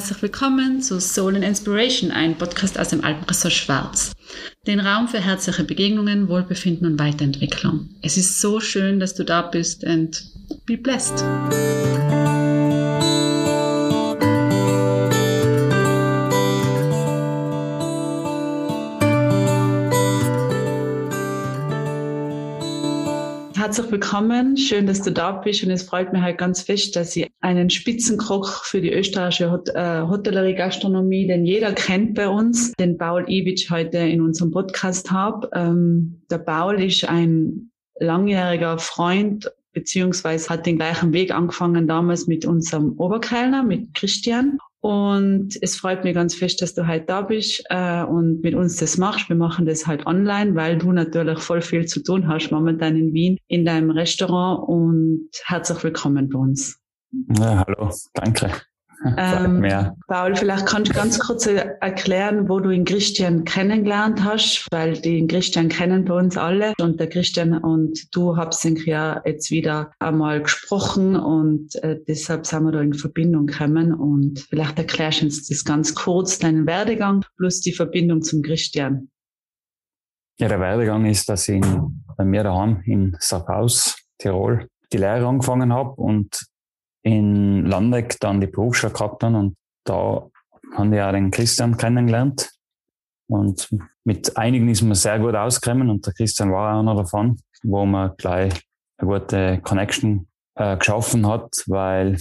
herzlich willkommen zu Soul and Inspiration, ein Podcast aus dem Alpenressort Schwarz. Den Raum für herzliche Begegnungen, Wohlbefinden und Weiterentwicklung. Es ist so schön, dass du da bist and be blessed. Herzlich willkommen, schön, dass du da bist und es freut mich halt ganz fest, dass ich einen Spitzenkoch für die österreichische Hot äh, Hotellerie Gastronomie, den jeder kennt bei uns, den Paul Iwitsch heute in unserem Podcast habe. Ähm, der Paul ist ein langjähriger Freund beziehungsweise hat den gleichen Weg angefangen damals mit unserem Oberkellner, mit Christian. Und es freut mich ganz fest, dass du heute da bist äh, und mit uns das machst. Wir machen das halt online, weil du natürlich voll viel zu tun hast momentan in Wien in deinem Restaurant. Und herzlich willkommen bei uns. Ja, hallo, danke. Ähm, Paul, vielleicht kannst du ganz kurz erklären, wo du den Christian kennengelernt hast, weil den Christian kennen bei uns alle. Und der Christian und du habt ja jetzt wieder einmal gesprochen und äh, deshalb sind wir da in Verbindung gekommen. Und vielleicht erklärst du uns das ganz kurz, deinen Werdegang plus die Verbindung zum Christian. Ja, der Werdegang ist, dass ich bei mir daheim in Sackhaus, Tirol, die Lehre angefangen habe und in Landeck dann die Berufsschule gehabt haben und da haben wir auch den Christian kennengelernt. Und mit einigen ist man sehr gut ausgekommen und der Christian war auch einer davon, wo man gleich eine gute Connection äh, geschaffen hat, weil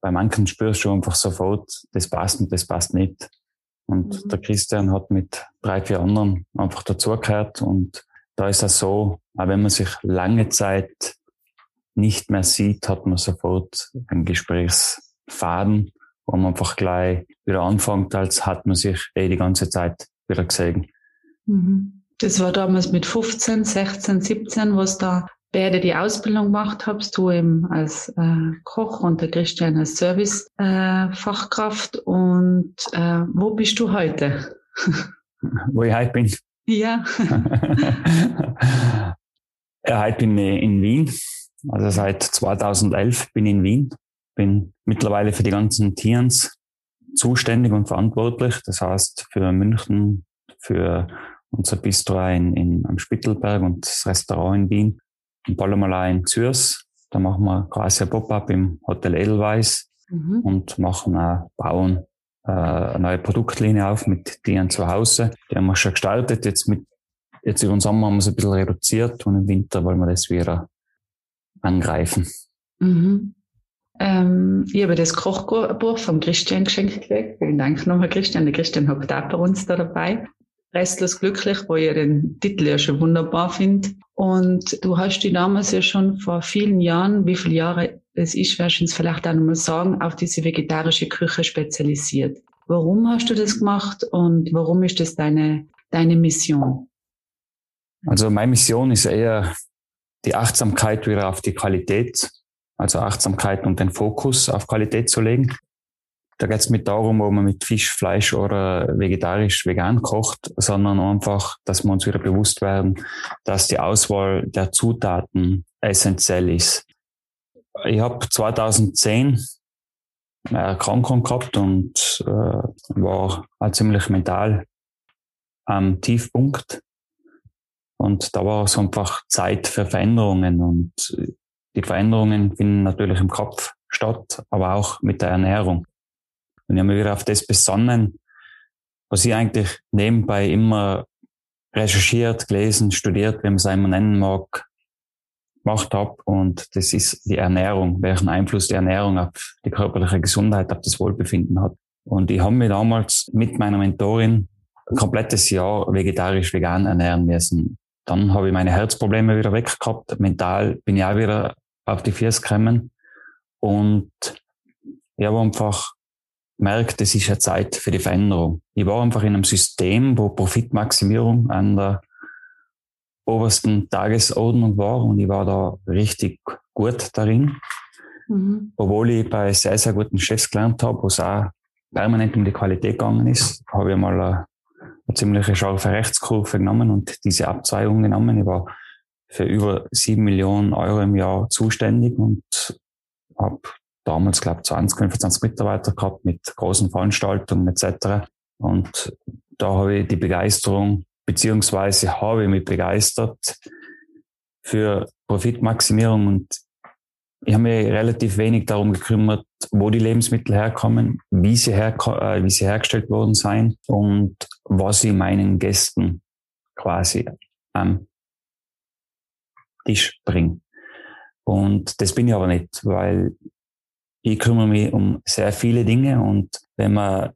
bei manchen spürst du einfach sofort, das passt und das passt nicht. Und mhm. der Christian hat mit drei, vier anderen einfach dazugehört und da ist das so, auch wenn man sich lange Zeit nicht mehr sieht, hat man sofort einen Gesprächsfaden, wo man einfach gleich wieder anfängt, als hat man sich eh die ganze Zeit wieder gesehen. Mhm. Das war damals mit 15, 16, 17, was da beide die Ausbildung gemacht habst, du eben als äh, Koch und der Christian als Service-Fachkraft. Äh, und äh, wo bist du heute? wo ich heute bin? Ja. ja heute bin ich in Wien also seit 2011 bin ich in Wien, bin mittlerweile für die ganzen Tiers zuständig und verantwortlich. Das heißt für München, für unser Bistro in, in, am Spittelberg und das Restaurant in Wien, in Palomala in Zürs. Da machen wir quasi ein Pop-up im Hotel Edelweiss mhm. und machen auch, bauen äh, eine neue Produktlinie auf mit Tieren zu Hause. Die haben wir schon gestartet. Jetzt mit, jetzt über den Sommer haben wir es ein bisschen reduziert und im Winter wollen wir das wieder angreifen. Mhm. Ähm, ich habe das Kochbuch vom Christian geschenkt gekriegt. Vielen Dank nochmal, Christian. Der Christian hat auch bei uns da dabei. Restlos glücklich, wo ich den Titel ja schon wunderbar finde. Und du hast dich damals ja schon vor vielen Jahren, wie viele Jahre es ist, wirst du uns vielleicht auch nochmal sagen, auf diese vegetarische Küche spezialisiert. Warum hast du das gemacht und warum ist das deine, deine Mission? Also meine Mission ist eher die Achtsamkeit wieder auf die Qualität, also Achtsamkeit und den Fokus auf Qualität zu legen. Da geht es nicht darum, ob man mit Fisch, Fleisch oder vegetarisch, vegan kocht, sondern einfach, dass wir uns wieder bewusst werden, dass die Auswahl der Zutaten essentiell ist. Ich habe 2010 eine Erkrankung gehabt und äh, war auch ziemlich mental am Tiefpunkt. Und da war es einfach Zeit für Veränderungen. Und die Veränderungen finden natürlich im Kopf statt, aber auch mit der Ernährung. Und ich habe mich wieder auf das besonnen, was ich eigentlich nebenbei immer recherchiert, gelesen, studiert, wie man es einmal nennen mag, gemacht habe. Und das ist die Ernährung, welchen Einfluss die Ernährung auf die körperliche Gesundheit, auf das Wohlbefinden hat. Und ich habe mich damals mit meiner Mentorin ein komplettes Jahr vegetarisch vegan ernähren müssen. Dann habe ich meine Herzprobleme wieder weg gehabt. Mental bin ich auch wieder auf die Füße gekommen. Und ich habe einfach gemerkt, es ist eine Zeit für die Veränderung. Ich war einfach in einem System, wo Profitmaximierung an der obersten Tagesordnung war und ich war da richtig gut darin. Mhm. Obwohl ich bei sehr, sehr guten Chefs gelernt habe, wo es auch permanent um die Qualität gegangen ist, habe ich mal eine ziemliche scharfe Rechtskurve genommen und diese Abzweigung genommen. Ich war für über sieben Millionen Euro im Jahr zuständig und habe damals, glaube ich, 20, 25 Mitarbeiter gehabt mit großen Veranstaltungen etc. Und da habe ich die Begeisterung, beziehungsweise habe ich mich begeistert für Profitmaximierung und ich habe mich relativ wenig darum gekümmert, wo die Lebensmittel herkommen, wie sie, her, äh, wie sie hergestellt worden seien und was ich meinen Gästen quasi am Tisch bringe. Und das bin ich aber nicht, weil ich kümmere mich um sehr viele Dinge und wenn man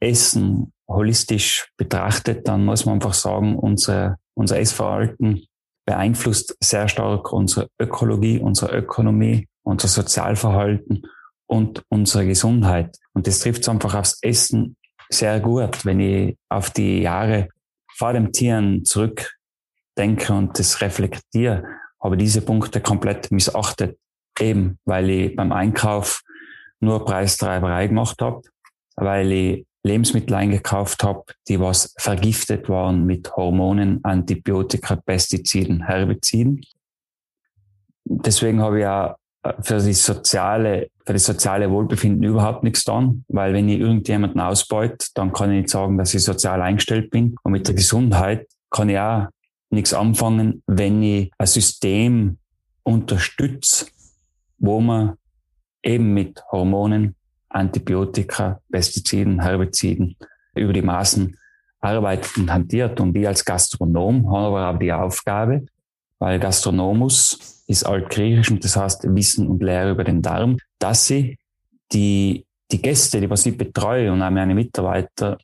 Essen holistisch betrachtet, dann muss man einfach sagen, unser, unser Essverhalten beeinflusst sehr stark unsere Ökologie, unsere Ökonomie, unser Sozialverhalten und unsere Gesundheit. Und das trifft einfach aufs Essen sehr gut, wenn ich auf die Jahre vor dem Tieren zurückdenke und das reflektiere, habe diese Punkte komplett missachtet, eben weil ich beim Einkauf nur Preistreiberei gemacht habe, weil ich Lebensmittel eingekauft habe, die was vergiftet waren mit Hormonen, Antibiotika, Pestiziden, Herbiziden. Deswegen habe ich auch für die soziale, für das soziale Wohlbefinden überhaupt nichts getan, weil wenn ich irgendjemanden ausbeute, dann kann ich nicht sagen, dass ich sozial eingestellt bin. Und mit der Gesundheit kann ich auch nichts anfangen, wenn ich ein System unterstütze, wo man eben mit Hormonen, Antibiotika, Pestiziden, Herbiziden über die Maßen arbeitet und hantiert. Und ich als Gastronom habe aber auch die Aufgabe, weil Gastronomus ist altgriechisch und das heißt Wissen und Lehre über den Darm, dass sie die, die Gäste, die was ich betreue und auch meine Mitarbeiter,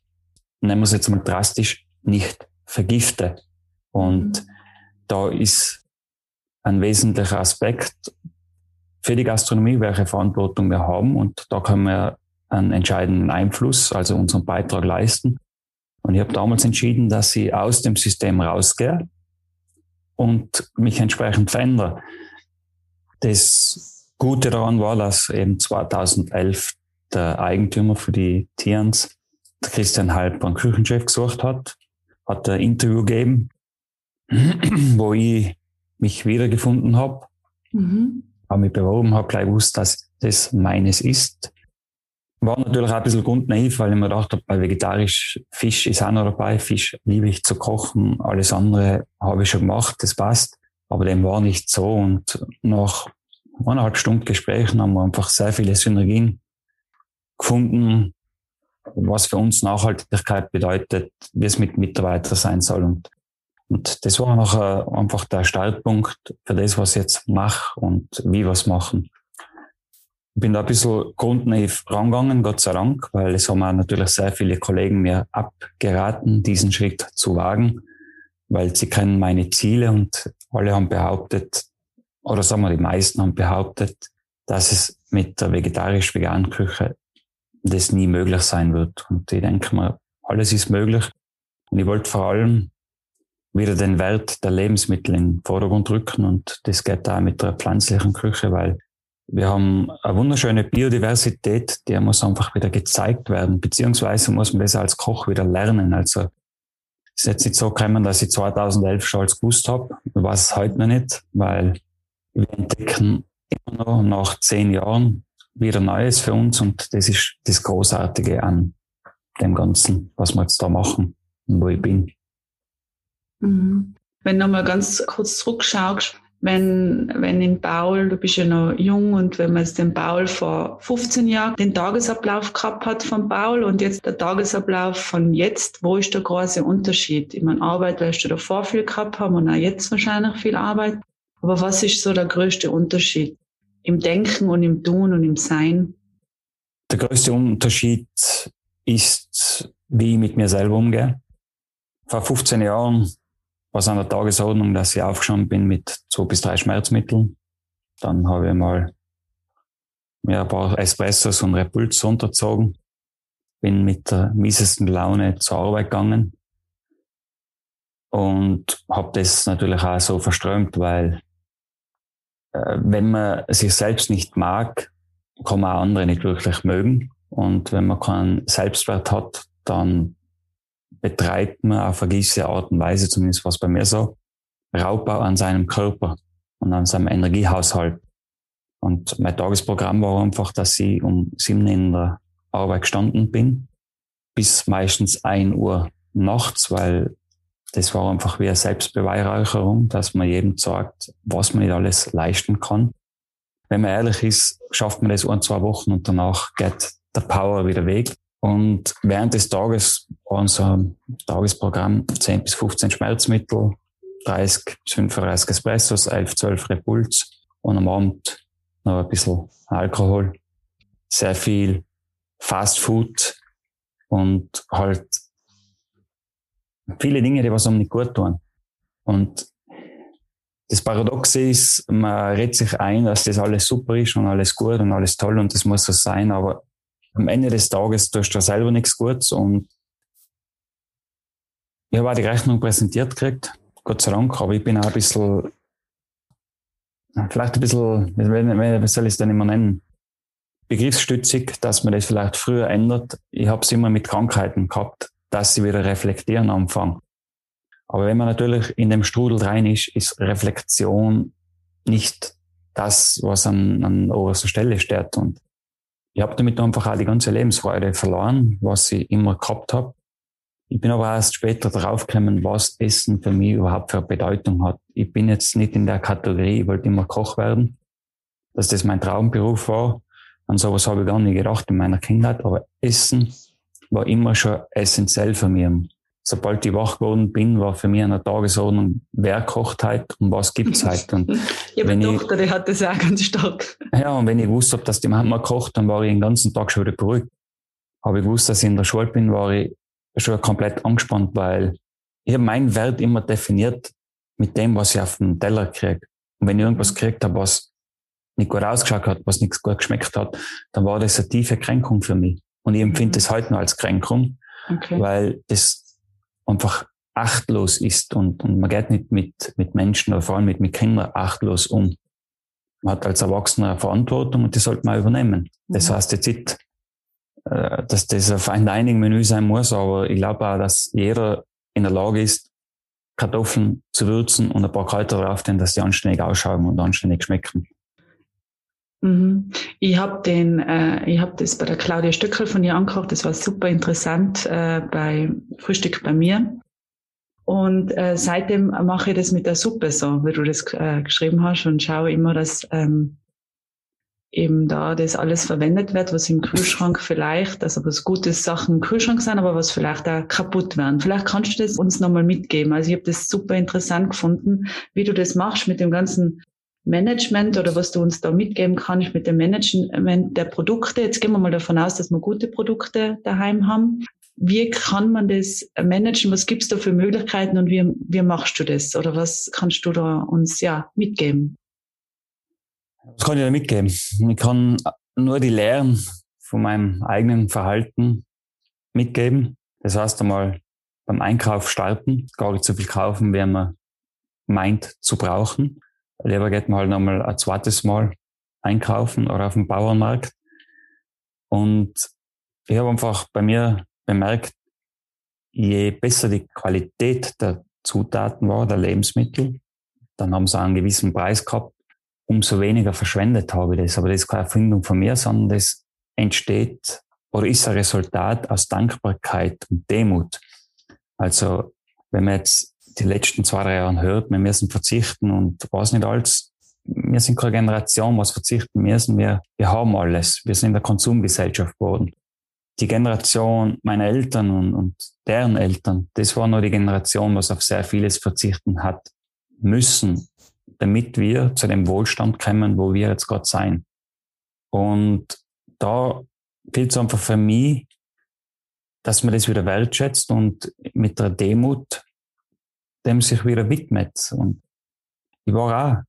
nennen wir es jetzt mal drastisch, nicht vergifte. Und mhm. da ist ein wesentlicher Aspekt für die Gastronomie, welche Verantwortung wir haben. Und da können wir einen entscheidenden Einfluss, also unseren Beitrag leisten. Und ich habe damals entschieden, dass ich aus dem System rausgehe und mich entsprechend verändere. Das Gute daran war, dass eben 2011 der Eigentümer für die Tierns, Christian Halper, einen Küchenchef gesucht hat, hat ein Interview gegeben wo ich mich wiedergefunden habe, mhm. Habe mich beworben, habe gleich gewusst, dass das meines ist. War natürlich auch ein bisschen grundnaiv, weil ich mir gedacht habe, bei vegetarisch Fisch ist auch noch dabei. Fisch liebe ich zu kochen. Alles andere habe ich schon gemacht, das passt. Aber dem war nicht so. Und nach eineinhalb Stunden Gesprächen haben wir einfach sehr viele Synergien gefunden, was für uns Nachhaltigkeit bedeutet, wie es mit Mitarbeitern sein soll. Und und das war nachher einfach der Startpunkt für das, was ich jetzt mache und wie es machen. Ich bin da ein bisschen grundnaiv rangegangen, Gott sei Dank, weil es haben auch natürlich sehr viele Kollegen mir abgeraten, diesen Schritt zu wagen, weil sie kennen meine Ziele und alle haben behauptet, oder sagen wir die meisten haben behauptet, dass es mit der vegetarisch-veganen Küche das nie möglich sein wird. Und ich denke mir, alles ist möglich. Und ich wollte vor allem wieder den Wert der Lebensmittel in den Vordergrund rücken. Und das geht da mit der pflanzlichen Küche, weil wir haben eine wunderschöne Biodiversität, die muss einfach wieder gezeigt werden, beziehungsweise muss man das als Koch wieder lernen. Also es ist jetzt nicht so gekommen, dass ich 2011 schon als gewusst habe. Weiß es heute noch nicht, weil wir entdecken immer noch nach zehn Jahren wieder Neues für uns und das ist das Großartige an dem Ganzen, was wir jetzt da machen und wo ich bin. Mhm. Wenn du mal ganz kurz zurückschaust, wenn, wenn in Paul, du bist ja noch jung und wenn man jetzt den Paul vor 15 Jahren den Tagesablauf gehabt hat von Paul und jetzt der Tagesablauf von jetzt, wo ist der große Unterschied? Ich meine, Arbeit wirst du davor viel gehabt haben und auch jetzt wahrscheinlich viel Arbeit. Aber was ist so der größte Unterschied im Denken und im Tun und im Sein? Der größte Unterschied ist, wie ich mit mir selber umgehe. Vor 15 Jahren war es an der Tagesordnung, dass ich aufgestanden bin mit zwei bis drei Schmerzmitteln. Dann habe ich mal mir ein paar Espressos und Repults unterzogen. Bin mit der miesesten Laune zur Arbeit gegangen. Und habe das natürlich auch so verströmt, weil äh, wenn man sich selbst nicht mag, kann man auch andere nicht wirklich mögen. Und wenn man keinen Selbstwert hat, dann betreibt man auf eine gewisse Art und Weise, zumindest was bei mir so, Raubbau an seinem Körper und an seinem Energiehaushalt. Und mein Tagesprogramm war einfach, dass ich um sieben in der Arbeit gestanden bin, bis meistens ein Uhr nachts, weil das war einfach wie eine Selbstbeweihräucherung, dass man jedem sagt, was man nicht alles leisten kann. Wenn man ehrlich ist, schafft man das ein, zwei Wochen und danach geht der Power wieder weg. Und während des Tages war unser Tagesprogramm 10 bis 15 Schmerzmittel, 30 bis 35 Espressos, 11, 12 Repults und am Abend noch ein bisschen Alkohol, sehr viel Fast Food und halt viele Dinge, die was einem nicht gut tun. Und das Paradoxe ist, man redet sich ein, dass das alles super ist und alles gut und alles toll und das muss so sein, aber am Ende des Tages tust du selber nichts Gutes und ich habe auch die Rechnung präsentiert gekriegt, Gott sei Dank, aber ich bin auch ein bisschen, vielleicht ein bisschen, wie soll ich es denn immer nennen, begriffsstützig, dass man das vielleicht früher ändert. Ich habe es immer mit Krankheiten gehabt, dass sie wieder reflektieren anfangen. Aber wenn man natürlich in dem Strudel rein ist, ist Reflexion nicht das, was an, an oberster Stelle steht. Und ich habe damit einfach auch die ganze Lebensfreude verloren, was ich immer gehabt habe. Ich bin aber erst später draufgekommen, was Essen für mich überhaupt für Bedeutung hat. Ich bin jetzt nicht in der Kategorie, ich wollte immer Koch werden, dass das mein Traumberuf war. An sowas habe ich gar nicht gedacht in meiner Kindheit, aber Essen war immer schon essentiell für mich. Sobald ich wach geworden bin, war für mich eine Tagesordnung, wer kocht heute und was gibt's heute. Und ja, meine Tochter, die hat das auch ganz stark. Ja, und wenn ich wusste, dass die Mama kocht, dann war ich den ganzen Tag schon wieder beruhigt. Habe ich gewusst, dass ich in der Schule bin, war ich schon komplett angespannt, weil ich habe meinen Wert immer definiert mit dem, was ich auf dem Teller kriege. Und wenn ich irgendwas gekriegt habe, was nicht gut ausgeschaut hat, was nichts gut geschmeckt hat, dann war das eine tiefe Kränkung für mich. Und ich empfinde mhm. das heute noch als Kränkung, okay. weil das einfach achtlos ist und, und man geht nicht mit, mit Menschen oder vor allem mit, mit Kindern achtlos um. Man hat als Erwachsener eine Verantwortung und die sollte man übernehmen. Das mhm. heißt jetzt nicht, dass das ein Fine Dining Menü sein muss, aber ich glaube auch, dass jeder in der Lage ist, Kartoffeln zu würzen und ein paar Kräuter drauf, denn dass die anständig ausschauen und anständig schmecken. Mhm. Ich habe den, äh, ich habe das bei der Claudia Stöckel von ihr angekocht. Das war super interessant äh, bei Frühstück bei mir. Und äh, seitdem mache ich das mit der Suppe so, wie du das äh, geschrieben hast und schaue immer, dass ähm, eben da das alles verwendet wird, was im Kühlschrank vielleicht, also was gute Sachen im Kühlschrank sind, aber was vielleicht auch kaputt werden. Vielleicht kannst du das uns nochmal mitgeben. Also ich habe das super interessant gefunden, wie du das machst mit dem ganzen Management oder was du uns da mitgeben kannst mit dem Management der Produkte. Jetzt gehen wir mal davon aus, dass wir gute Produkte daheim haben. Wie kann man das managen? Was gibt's da für Möglichkeiten und wie, wie machst du das? Oder was kannst du da uns ja mitgeben? Was kann ich da mitgeben? Ich kann nur die Lehren von meinem eigenen Verhalten mitgeben. Das heißt einmal beim Einkauf starten, gar nicht so viel kaufen, wie man meint zu brauchen. Lieber geht man halt nochmal ein zweites Mal einkaufen oder auf dem Bauernmarkt. Und ich habe einfach bei mir bemerkt, je besser die Qualität der Zutaten war, der Lebensmittel, dann haben sie einen gewissen Preis gehabt, umso weniger verschwendet habe ich das. Aber das ist keine Erfindung von mir, sondern das entsteht oder ist ein Resultat aus Dankbarkeit und Demut. Also, wenn man jetzt die letzten zwei, drei Jahre hört, wir müssen verzichten und was nicht alles. Wir sind keine Generation, was verzichten müssen. Wir, wir haben alles. Wir sind in der Konsumgesellschaft geworden. Die Generation meiner Eltern und, und deren Eltern, das war nur die Generation, was auf sehr vieles verzichten hat müssen, damit wir zu dem Wohlstand kommen, wo wir jetzt gerade sein. Und da gilt es einfach für mich, dass man das wieder wertschätzt und mit der Demut dem sich wieder widmet. Und ich war auch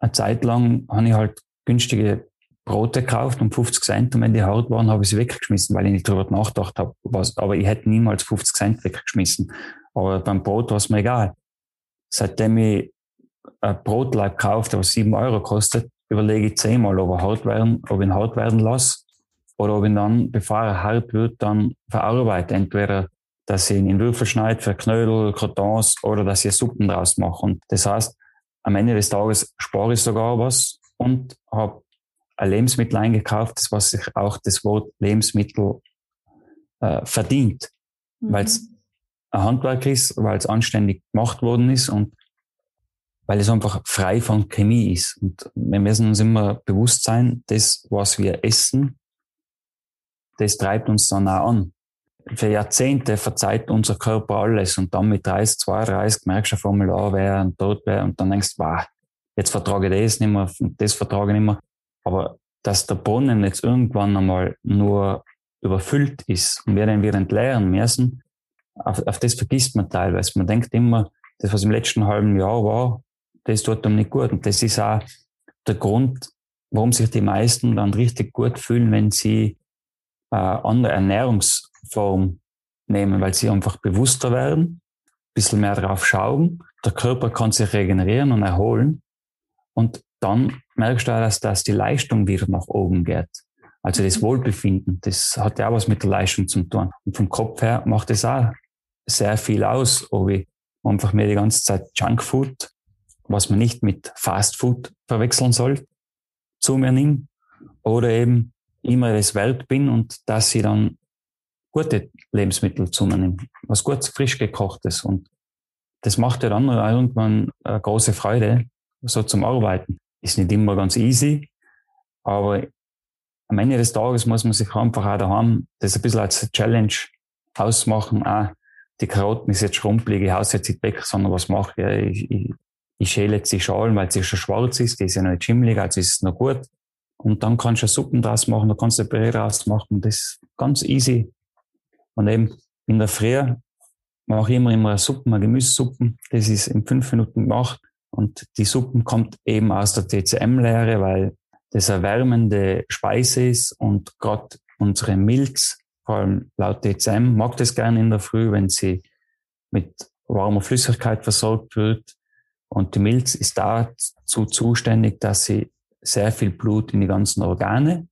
eine Zeit lang, habe ich halt günstige Brote gekauft um 50 Cent und wenn die hart waren, habe ich sie weggeschmissen, weil ich nicht darüber nachgedacht habe. Was, aber ich hätte niemals 50 Cent weggeschmissen. Aber beim Brot war es mir egal. Seitdem ich ein Brotleib kaufe, der 7 Euro kostet, überlege ich zehnmal, ob, er hart werden, ob ich ihn hart werden lasse oder ob ich ihn dann, bevor er hart wird, dann verarbeite. Entweder dass ich ihn in Würfel schneide für Knödel, Crotons oder dass ich Suppen draus mache. Und das heißt, am Ende des Tages spare ich sogar was und habe ein Lebensmittel eingekauft, das was sich auch das Wort Lebensmittel äh, verdient, mhm. weil es ein Handwerk ist, weil es anständig gemacht worden ist und weil es einfach frei von Chemie ist. Und wir müssen uns immer bewusst sein, das, was wir essen, das treibt uns dann auch an. Für Jahrzehnte verzeiht unser Körper alles und dann mit 30, 32 merkst du auf einmal, ah, wer und tot wäre und dann denkst wow, jetzt vertrage ich das nicht mehr und das vertrage ich nicht mehr. Aber dass der Brunnen jetzt irgendwann einmal nur überfüllt ist und wir den wieder entleeren müssen, auf, auf das vergisst man teilweise. Man denkt immer, das, was im letzten halben Jahr war, das tut einem nicht gut. Und das ist auch der Grund, warum sich die meisten dann richtig gut fühlen, wenn sie äh, andere Ernährungsform nehmen, weil sie einfach bewusster werden, ein bisschen mehr drauf schauen. Der Körper kann sich regenerieren und erholen. Und dann merkst du auch, dass, dass die Leistung wieder nach oben geht. Also das mhm. Wohlbefinden, das hat ja auch was mit der Leistung zu tun. Und vom Kopf her macht es auch sehr viel aus, ob ich einfach mir die ganze Zeit Junkfood, was man nicht mit Fastfood verwechseln soll, zu mir nehme oder eben immer das wert bin und dass ich dann gute Lebensmittel zu mir nehme, was gut frisch gekochtes und das macht ja dann irgendwann eine große Freude, so zum Arbeiten. Ist nicht immer ganz easy, aber am Ende des Tages muss man sich einfach auch daheim das ein bisschen als Challenge ausmachen. Ah, die Karotten ist jetzt schrumpelig, ich haus jetzt nicht weg, sondern was mache ich? Ich, ich, ich schäle jetzt die Schalen, weil sie schon schwarz ist, die ist ja noch nicht schimmelig, also ist es noch gut. Und dann kannst du Suppen draus machen, dann kannst du Brei draus machen. Das ist ganz easy. Und eben in der Früh mache ich immer, immer eine Suppen, eine Gemüsesuppen. Das ist in fünf Minuten gemacht. Und die Suppen kommt eben aus der TCM-Lehre, weil das eine wärmende Speise ist und gerade unsere Milz, vor allem laut TCM, mag das gerne in der Früh, wenn sie mit warmer Flüssigkeit versorgt wird. Und die Milz ist dazu zuständig, dass sie sehr viel Blut in die ganzen Organe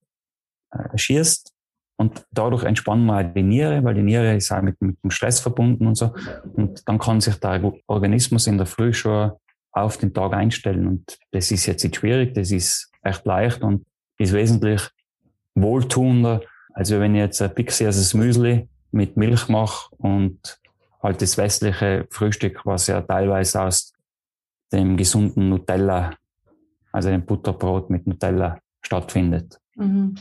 äh, schießt. Und dadurch entspannen wir die Niere, weil die Niere ist auch mit, mit dem Stress verbunden und so. Und dann kann sich der Organismus in der Früh schon auf den Tag einstellen. Und das ist jetzt nicht schwierig, das ist echt leicht und ist wesentlich wohltuender, als wenn ich jetzt ein pixiges Müsli mit Milch mache und halt das westliche Frühstück, was ja teilweise aus dem gesunden Nutella also ein Butterbrot mit Nutella stattfindet. Mhm.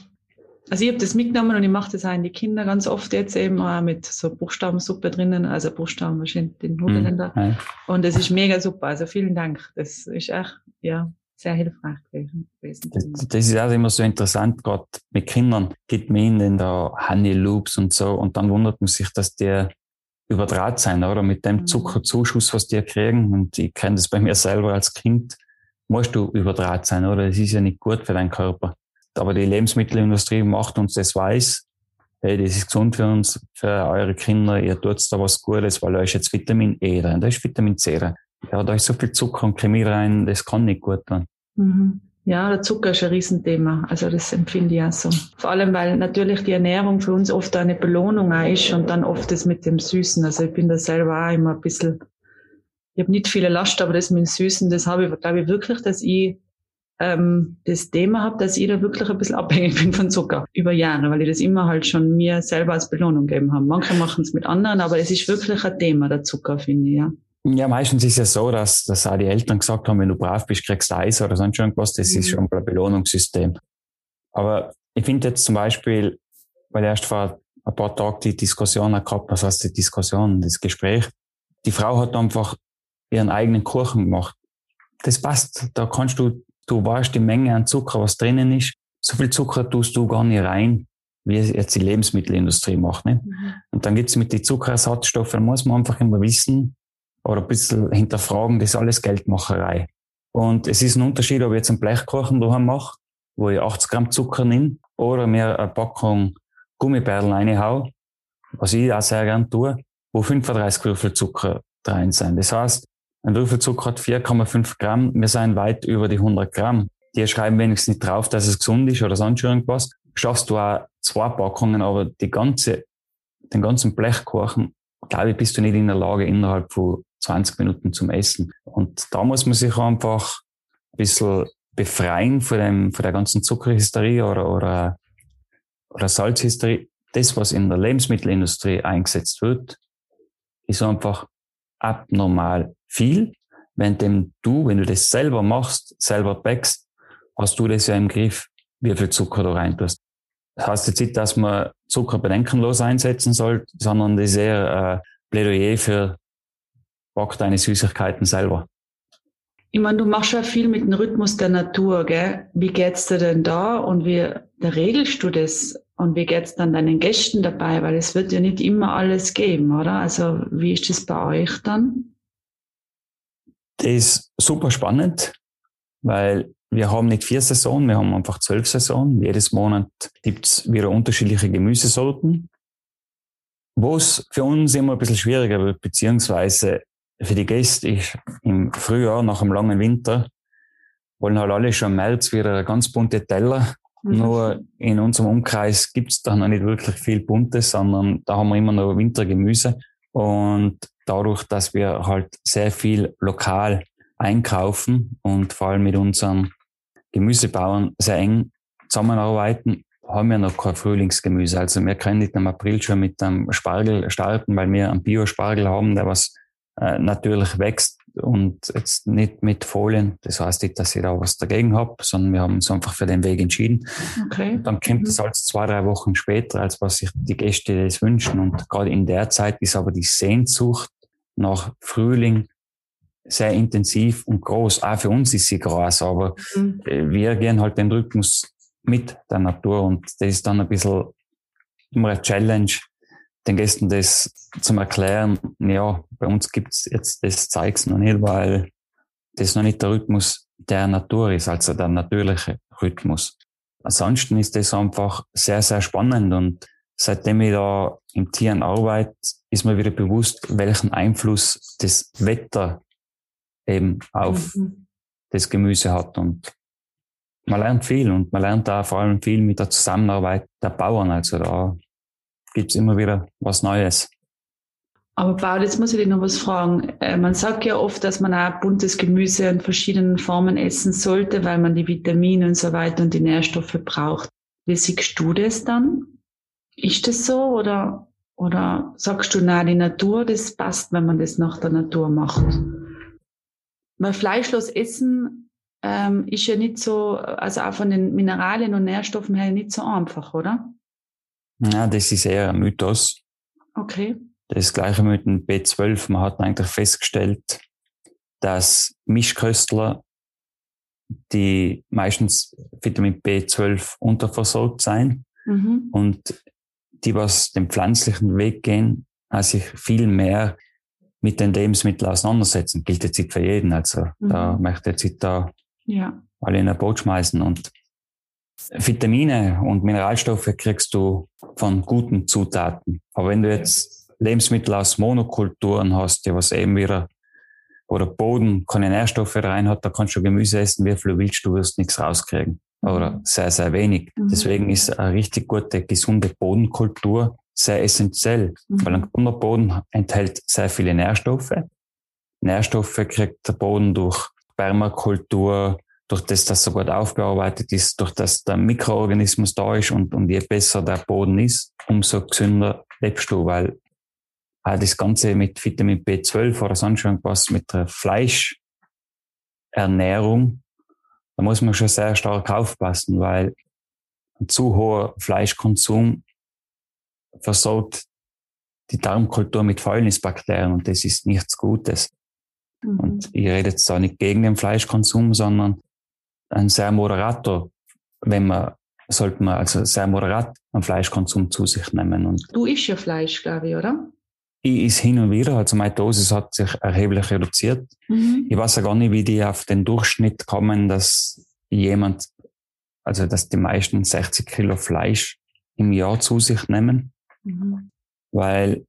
Also ich habe das mitgenommen und ich mache das auch in die Kinder ganz oft jetzt eben auch mit so Buchstabensuppe drinnen, also Buchstaben wahrscheinlich den Nudeln mhm. da. Und das ist mega super. Also vielen Dank. Das ist echt, ja, sehr hilfreich gewesen. Das, das ist auch immer so interessant, gerade mit Kindern geht man ihnen da Honey Loops und so und dann wundert man sich, dass die überdraht sein, oder? Mit dem mhm. Zuckerzuschuss, was die kriegen. Und ich kenne das bei mir selber als Kind musst du überdraht sein, oder? Das ist ja nicht gut für deinen Körper. Aber die Lebensmittelindustrie macht uns das weiß. Hey, das ist gesund für uns, für eure Kinder. Ihr tut da was Gutes, weil da ist jetzt Vitamin E drin, da ist Vitamin C drin. Ja, da ist so viel Zucker und Chemie rein, das kann nicht gut tun. Mhm. Ja, der Zucker ist ein Riesenthema. Also das empfinde ich auch so. Vor allem, weil natürlich die Ernährung für uns oft eine Belohnung auch ist und dann oft das mit dem Süßen. Also ich bin da selber auch immer ein bisschen ich habe nicht viele Last, aber das mit dem Süßen, das habe ich, glaube ich, wirklich, dass ich ähm, das Thema habe, dass ich da wirklich ein bisschen abhängig bin von Zucker über Jahre, weil ich das immer halt schon mir selber als Belohnung gegeben habe. Manche machen es mit anderen, aber es ist wirklich ein Thema, der Zucker, finde ich, ja. Ja, meistens ist es ja so, dass, dass auch die Eltern gesagt haben, wenn du brav bist, kriegst du Eis oder sonst irgendwas. Das mhm. ist schon ein Belohnungssystem. Aber ich finde jetzt zum Beispiel, weil erst vor ein paar Tagen die Diskussion gehabt, was heißt die Diskussion, das Gespräch. Die Frau hat einfach ihren eigenen Kuchen gemacht. Das passt. Da kannst du, du weißt die Menge an Zucker, was drinnen ist. So viel Zucker tust du gar nicht rein, wie es jetzt die Lebensmittelindustrie macht. Ne? Mhm. Und dann gibt's mit den Zuckerersatzstoffen, muss man einfach immer wissen oder ein bisschen hinterfragen, das ist alles Geldmacherei. Und es ist ein Unterschied, ob ich jetzt einen Blechkuchen daheim mache, wo ich 80 Gramm Zucker nehme, oder mir eine Packung Gummibärlen reinhau, was ich auch sehr gern tue, wo 35 Würfel Zucker drin sind. Das heißt, ein Würfelzucker hat 4,5 Gramm. Wir sind weit über die 100 Gramm. Die schreiben wenigstens nicht drauf, dass es gesund ist oder sonst irgendwas. Schaffst du auch zwei Packungen, aber die ganze, den ganzen Blechkuchen, glaube ich, bist du nicht in der Lage, innerhalb von 20 Minuten zum Essen. Und da muss man sich einfach ein bisschen befreien von, dem, von der ganzen Zuckerhysterie oder, oder, oder Salzhysterie. Das, was in der Lebensmittelindustrie eingesetzt wird, ist einfach abnormal viel. Wenn dem du, wenn du das selber machst, selber backst, hast du das ja im Griff, wie viel Zucker du rein tust. Das heißt jetzt nicht, dass man Zucker bedenkenlos einsetzen soll, sondern das ist eher äh, Plädoyer für back deine Süßigkeiten selber. Ich meine, du machst ja viel mit dem Rhythmus der Natur, gell? Wie geht's dir denn da und wie regelst du das? Und wie geht's dann deinen Gästen dabei? Weil es wird ja nicht immer alles geben, oder? Also, wie ist das bei euch dann? Das ist super spannend, weil wir haben nicht vier Saisonen, wir haben einfach zwölf Saisonen. Jedes Monat gibt's wieder unterschiedliche Gemüsesorten. Wo es für uns immer ein bisschen schwieriger wird, beziehungsweise für die Gäste ist im Frühjahr, nach einem langen Winter, wollen halt alle schon im März wieder ganz bunte Teller. Mhm. Nur in unserem Umkreis gibt's da noch nicht wirklich viel Buntes, sondern da haben wir immer noch Wintergemüse. Und dadurch, dass wir halt sehr viel lokal einkaufen und vor allem mit unseren Gemüsebauern sehr eng zusammenarbeiten, haben wir noch kein Frühlingsgemüse. Also wir können nicht im April schon mit einem Spargel starten, weil wir einen Biospargel haben, der was äh, natürlich wächst und jetzt nicht mit Folien. Das heißt nicht, dass ich da was dagegen habe, sondern wir haben uns einfach für den Weg entschieden. Okay. Dann kommt mhm. es als zwei, drei Wochen später, als was sich die Gäste das wünschen. Und gerade in der Zeit ist aber die Sehnsucht nach Frühling sehr intensiv und groß. Auch für uns ist sie groß, aber mhm. wir gehen halt den Rhythmus mit der Natur und das ist dann ein bisschen immer eine Challenge, den Gästen das zum Erklären, ja, bei uns gibt's jetzt das Zeugs noch nicht, weil das noch nicht der Rhythmus der Natur ist, also der natürliche Rhythmus. Ansonsten ist das einfach sehr, sehr spannend und seitdem ich da im Tieren arbeite, ist mir wieder bewusst, welchen Einfluss das Wetter eben auf mhm. das Gemüse hat und man lernt viel und man lernt da vor allem viel mit der Zusammenarbeit der Bauern. Also da gibt's immer wieder was Neues. Aber Paul, jetzt muss ich dich noch was fragen. Äh, man sagt ja oft, dass man auch buntes Gemüse in verschiedenen Formen essen sollte, weil man die Vitamine und so weiter und die Nährstoffe braucht. Wie siehst du das dann? Ist das so oder, oder sagst du, na, die Natur, das passt, wenn man das nach der Natur macht? Weil fleischlos essen ähm, ist ja nicht so, also auch von den Mineralien und Nährstoffen her nicht so einfach, oder? Ja, das ist eher ein Mythos. Okay. Das gleiche mit dem B12. Man hat eigentlich festgestellt, dass Mischköstler, die meistens Vitamin B12 unterversorgt sein mhm. und die, was den pflanzlichen Weg gehen, sich viel mehr mit den Lebensmitteln auseinandersetzen. Gilt jetzt nicht für jeden. Also mhm. da möchte ich jetzt da ja. alle in ein Boot schmeißen. Und Vitamine und Mineralstoffe kriegst du von guten Zutaten. Aber wenn du jetzt Lebensmittel aus Monokulturen hast, die was eben wieder, wo der Boden keine Nährstoffe rein hat, da kannst du Gemüse essen, wie viel du willst, du wirst nichts rauskriegen. Oder mhm. sehr, sehr wenig. Mhm. Deswegen ist eine richtig gute, gesunde Bodenkultur sehr essentiell, mhm. weil ein gesunder Boden enthält sehr viele Nährstoffe. Nährstoffe kriegt der Boden durch Permakultur, durch das, dass er gut aufgearbeitet ist, durch das der Mikroorganismus da ist und, und je besser der Boden ist, umso gesünder lebst du, weil auch das Ganze mit Vitamin B12 oder sonst irgendwas mit der Fleischernährung, da muss man schon sehr stark aufpassen, weil ein zu hoher Fleischkonsum versorgt die Darmkultur mit Fäulnisbakterien und das ist nichts Gutes. Mhm. Und ich rede jetzt da nicht gegen den Fleischkonsum, sondern ein sehr moderater, wenn man, sollte man also sehr moderat am Fleischkonsum zu sich nehmen. Und du isst ja Fleisch, glaube ich, oder? Ich is hin und wieder, also meine Dosis hat sich erheblich reduziert. Mhm. Ich weiß ja gar nicht, wie die auf den Durchschnitt kommen, dass jemand, also dass die meisten 60 Kilo Fleisch im Jahr zu sich nehmen. Mhm. Weil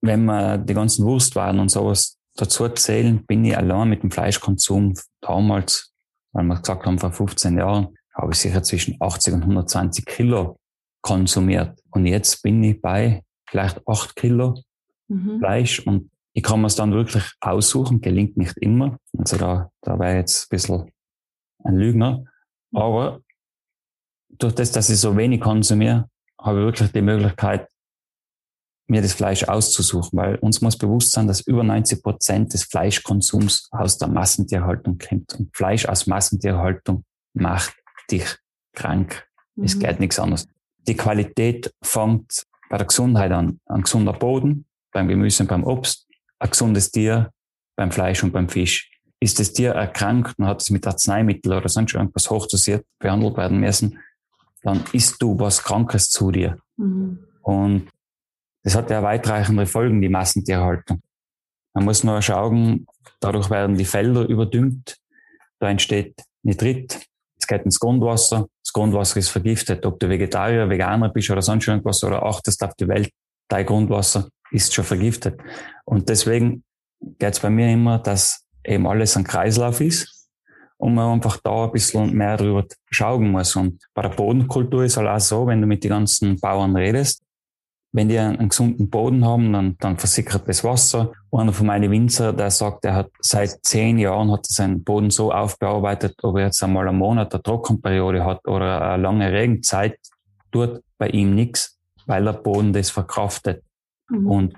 wenn man die ganzen Wurstwaren und sowas dazu zählen, bin ich allein mit dem Fleischkonsum damals weil wir gesagt haben, vor 15 Jahren habe ich sicher zwischen 80 und 120 Kilo konsumiert. Und jetzt bin ich bei vielleicht 8 Kilo mhm. Fleisch und ich kann mir es dann wirklich aussuchen, gelingt nicht immer. Also da, da wäre jetzt ein bisschen ein Lügner. Aber durch das, dass ich so wenig konsumiere, habe ich wirklich die Möglichkeit, mir das Fleisch auszusuchen, weil uns muss bewusst sein, dass über 90 Prozent des Fleischkonsums aus der Massentierhaltung kommt. Und Fleisch aus Massentierhaltung macht dich krank. Mhm. Es geht nichts anderes. Die Qualität fängt bei der Gesundheit an. Ein gesunder Boden, beim Gemüse und beim Obst, ein gesundes Tier, beim Fleisch und beim Fisch. Ist das Tier erkrankt und hat es mit Arzneimitteln oder sonst irgendwas hochdosiert behandelt werden müssen, dann isst du was Krankes zu dir. Mhm. Und das hat ja weitreichende Folgen, die Massentierhaltung. Man muss nur schauen, dadurch werden die Felder überdüngt, da entsteht Nitrit, es geht ins Grundwasser, das Grundwasser ist vergiftet. Ob du Vegetarier, Veganer bist oder sonst irgendwas oder achtest auf die Welt, dein Grundwasser ist schon vergiftet. Und deswegen geht es bei mir immer, dass eben alles ein Kreislauf ist und man einfach da ein bisschen mehr drüber schauen muss. Und bei der Bodenkultur ist halt auch so, wenn du mit den ganzen Bauern redest, wenn die einen, gesunden Boden haben, dann, dann versickert das Wasser. Einer von meinen Winzer, der sagt, er hat seit zehn Jahren hat er seinen Boden so aufbearbeitet, ob er jetzt einmal einen Monat eine Trockenperiode hat oder eine lange Regenzeit, tut bei ihm nichts, weil der Boden das verkraftet. Mhm. Und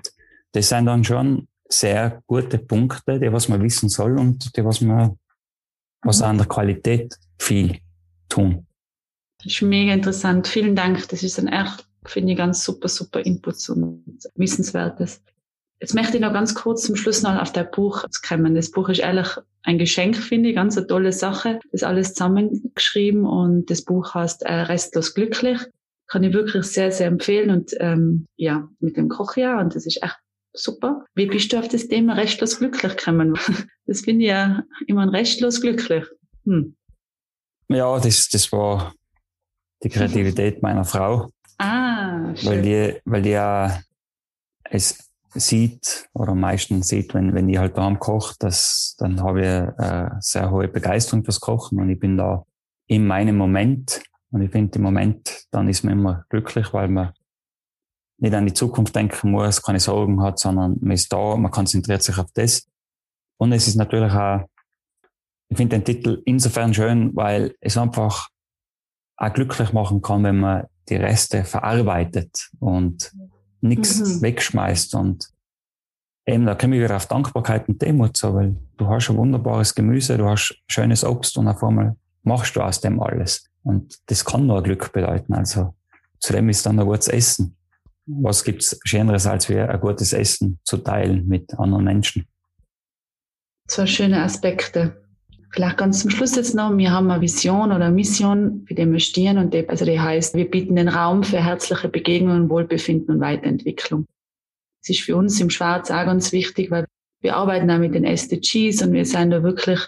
das sind dann schon sehr gute Punkte, die was man wissen soll und die was man, was mhm. an der Qualität viel tun. Das ist mega interessant. Vielen Dank. Das ist ein echt finde ich ganz super, super Inputs und Wissenswertes. Jetzt möchte ich noch ganz kurz zum Schluss noch auf dein Buch kommen. Das Buch ist ehrlich ein Geschenk, finde ich, ganz eine tolle Sache. Das ist alles zusammengeschrieben und das Buch heißt äh, Restlos glücklich. Kann ich wirklich sehr, sehr empfehlen und ähm, ja, mit dem Kochjahr und das ist echt super. Wie bist du auf das Thema restlos glücklich gekommen? Das finde ich ja immer ein restlos glücklich. Hm. Ja, das, das war die Kreativität meiner Frau. Ah, schön. Weil die, weil die ja es sieht oder am meisten sieht, wenn, wenn ich halt daheim koche, dass, dann habe ich äh, sehr hohe Begeisterung fürs Kochen und ich bin da in meinem Moment und ich finde im Moment, dann ist man immer glücklich, weil man nicht an die Zukunft denken muss, keine Sorgen hat, sondern man ist da, man konzentriert sich auf das. Und es ist natürlich auch, ich finde den Titel insofern schön, weil es einfach auch glücklich machen kann, wenn man die Reste verarbeitet und nichts mhm. wegschmeißt. Und eben, da komme ich wieder auf Dankbarkeit und Demut so, weil du hast ein wunderbares Gemüse, du hast schönes Obst und auf einmal machst du aus dem alles. Und das kann nur Glück bedeuten. Also zudem ist dann ein gutes Essen. Was gibt's Schöneres, als wir ein gutes Essen zu teilen mit anderen Menschen? Zwei schöne Aspekte. Vielleicht ganz zum Schluss jetzt noch, wir haben eine Vision oder eine Mission, für die wir stehen und die, also die heißt, wir bieten den Raum für herzliche Begegnungen, Wohlbefinden und Weiterentwicklung. Das ist für uns im Schwarz auch ganz wichtig, weil wir arbeiten auch mit den SDGs und wir sind da wirklich,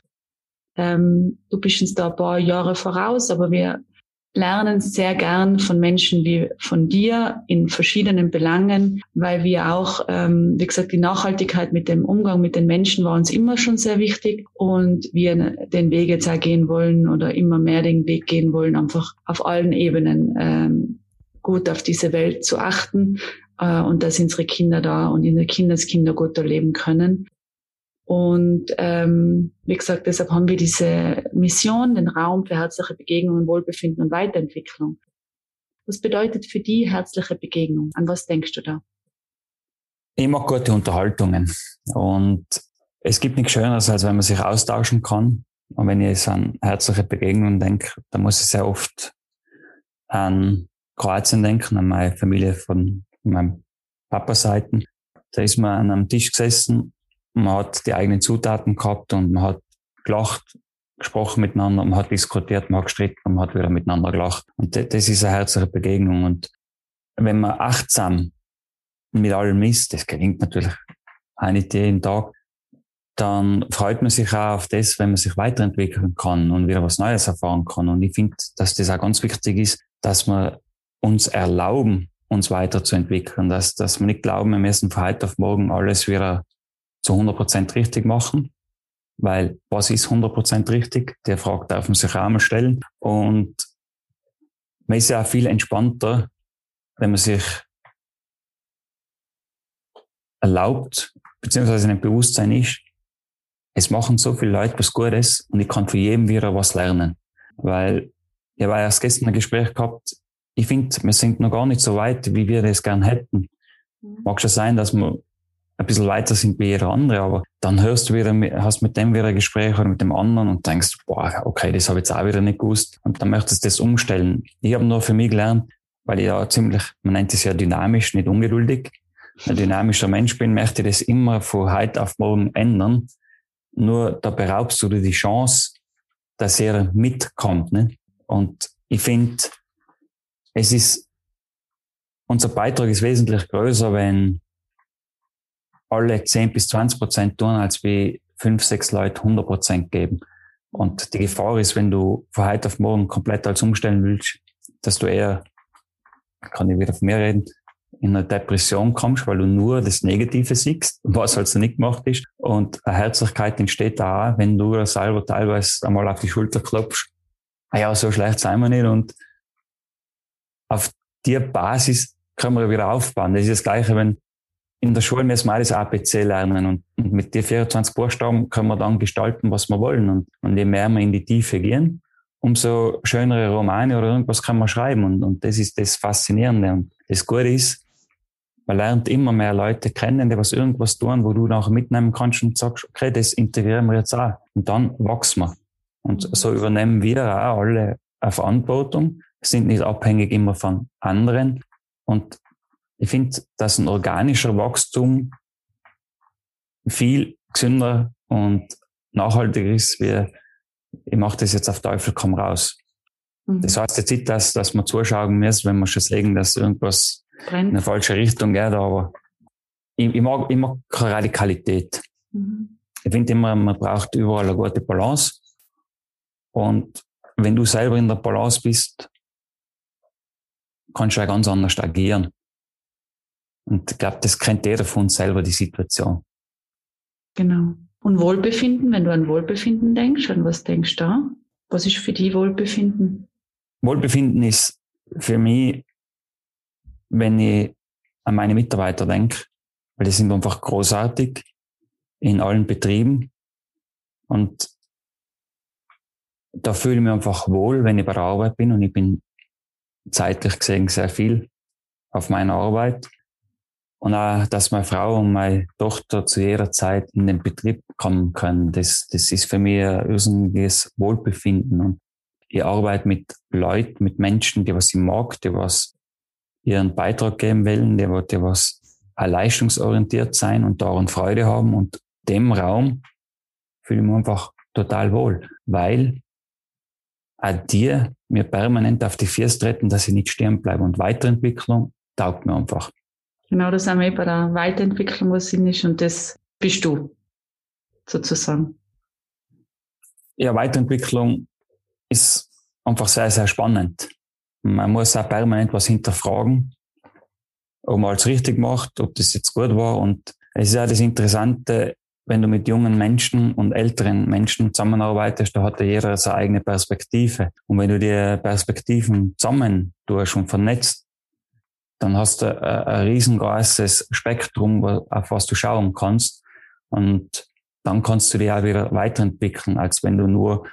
ähm, du bist uns da ein paar Jahre voraus, aber wir lernen sehr gern von Menschen wie von dir in verschiedenen Belangen, weil wir auch, ähm, wie gesagt, die Nachhaltigkeit mit dem Umgang mit den Menschen war uns immer schon sehr wichtig und wir den Weg jetzt auch gehen wollen oder immer mehr den Weg gehen wollen, einfach auf allen Ebenen ähm, gut auf diese Welt zu achten äh, und dass unsere Kinder da und in der Kindeskinder gut erleben können. Und ähm, wie gesagt, deshalb haben wir diese Mission, den Raum für herzliche Begegnungen, Wohlbefinden und Weiterentwicklung. Was bedeutet für die herzliche Begegnung? An was denkst du da? Ich mag gute Unterhaltungen. Und es gibt nichts Schöneres, als wenn man sich austauschen kann. Und wenn ich jetzt an herzliche Begegnungen denke, dann muss ich sehr oft an Kroatien denken, an meine Familie von meinem Papa-Seiten. Da ist man an einem Tisch gesessen man hat die eigenen Zutaten gehabt und man hat gelacht, gesprochen miteinander, man hat diskutiert, man hat gestritten und man hat wieder miteinander gelacht. Und das ist eine herzliche Begegnung. Und wenn man achtsam mit allem ist, das gelingt natürlich auch nicht jeden Tag, dann freut man sich auch auf das, wenn man sich weiterentwickeln kann und wieder was Neues erfahren kann. Und ich finde, dass das auch ganz wichtig ist, dass wir uns erlauben, uns weiterzuentwickeln, dass, dass wir nicht glauben, wir müssen von heute auf morgen alles wieder zu 100 Prozent richtig machen. Weil was ist 100 Prozent richtig? Der Frage darf man sich auch mal stellen. Und man ist ja auch viel entspannter, wenn man sich erlaubt, beziehungsweise in dem Bewusstsein ist, es machen so viele Leute was Gutes und ich kann von jedem wieder was lernen. Weil ich habe erst gestern ein Gespräch gehabt, ich finde, wir sind noch gar nicht so weit, wie wir das gern hätten. Mhm. Mag schon sein, dass wir ein bisschen weiter sind wie jeder andere, aber dann hörst du wieder, hast mit dem wieder ein Gespräch oder mit dem anderen und denkst, boah, okay, das habe ich jetzt auch wieder nicht gewusst und dann möchtest du das umstellen. Ich habe nur für mich gelernt, weil ich ja ziemlich, man nennt es ja dynamisch, nicht ungeduldig, ein dynamischer Mensch bin, möchte ich das immer von heute auf morgen ändern. Nur da beraubst du dir die Chance, dass er mitkommt. Ne? Und ich finde, es ist, unser Beitrag ist wesentlich größer, wenn alle 10 bis 20 Prozent tun, als wie fünf, sechs Leute 100 Prozent geben. Und die Gefahr ist, wenn du von heute auf morgen komplett alles umstellen willst, dass du eher, kann ich wieder von mir reden, in eine Depression kommst, weil du nur das Negative siehst, was also nicht gemacht ist. Und eine Herzlichkeit entsteht da, wenn du selber teilweise einmal auf die Schulter klopfst. Ah ja, so schlecht sein wir nicht. Und auf die Basis können wir wieder aufbauen. Das ist das Gleiche, wenn in der Schule müssen wir alles APC lernen und, und mit den 24 Buchstaben können wir dann gestalten, was wir wollen. Und, und je mehr wir in die Tiefe gehen, umso schönere Romane oder irgendwas kann man schreiben. Und, und das ist das Faszinierende. Und das Gute ist, man lernt immer mehr Leute kennen, die was irgendwas tun, wo du nachher mitnehmen kannst und sagst, okay, das integrieren wir jetzt auch. Und dann wachsen wir. Und so übernehmen wir auch alle eine Verantwortung, sind nicht abhängig immer von anderen. Und ich finde, dass ein organischer Wachstum viel gesünder und nachhaltiger ist, wie ich mache das jetzt auf Teufel komm raus. Mhm. Das heißt jetzt nicht, dass, dass man zuschauen muss, wenn man schon sehen, dass irgendwas Brennt. in eine falsche Richtung geht, aber ich, ich mag immer keine Radikalität. Mhm. Ich finde immer, man braucht überall eine gute Balance. Und wenn du selber in der Balance bist, kannst du ja ganz anders agieren. Und ich glaube, das kennt jeder von uns selber, die Situation. Genau. Und Wohlbefinden, wenn du an Wohlbefinden denkst, an was denkst du da? Was ist für dich Wohlbefinden? Wohlbefinden ist für mich, wenn ich an meine Mitarbeiter denke, weil die sind einfach großartig in allen Betrieben. Und da fühle ich mich einfach wohl, wenn ich bei der Arbeit bin und ich bin zeitlich gesehen sehr viel auf meiner Arbeit. Und auch, dass meine Frau und meine Tochter zu jeder Zeit in den Betrieb kommen können, das, das ist für mich ein irrsinniges Wohlbefinden. Und ich arbeite mit Leuten, mit Menschen, die was ich mag, die was ihren Beitrag geben wollen, die, die was leistungsorientiert sein und daran Freude haben. Und dem Raum fühle ich mich einfach total wohl, weil auch die mir permanent auf die Füße treten, dass ich nicht stehen bleibe. Und Weiterentwicklung taugt mir einfach. Genau, das haben wir bei der Weiterentwicklung, was Sinn ist, und das bist du, sozusagen. Ja, Weiterentwicklung ist einfach sehr, sehr spannend. Man muss auch permanent was hinterfragen, ob man es richtig macht, ob das jetzt gut war. Und es ist ja das Interessante, wenn du mit jungen Menschen und älteren Menschen zusammenarbeitest, da hat ja jeder seine eigene Perspektive. Und wenn du die Perspektiven zusammen tust und vernetzt, dann hast du ein, riesengroßes Spektrum, auf was du schauen kannst. Und dann kannst du dich auch wieder weiterentwickeln, als wenn du nur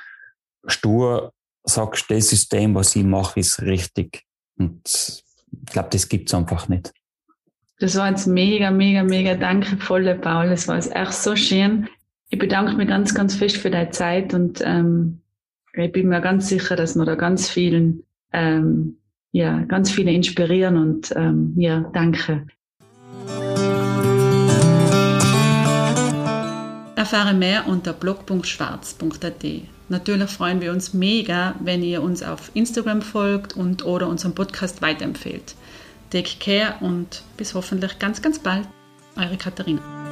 stur sagst, das System, was ich mache, ist richtig. Und ich glaube, das gibt's einfach nicht. Das war jetzt mega, mega, mega dankevoll, Paul. Das war jetzt echt so schön. Ich bedanke mich ganz, ganz fest für deine Zeit und ähm, ich bin mir ganz sicher, dass wir da ganz vielen ähm, ja, ganz viele inspirieren und ähm, ja, danke. Erfahre mehr unter blog.schwarz.at. Natürlich freuen wir uns mega, wenn ihr uns auf Instagram folgt und oder unseren Podcast weiterempfehlt. Take care und bis hoffentlich ganz, ganz bald. Eure Katharina.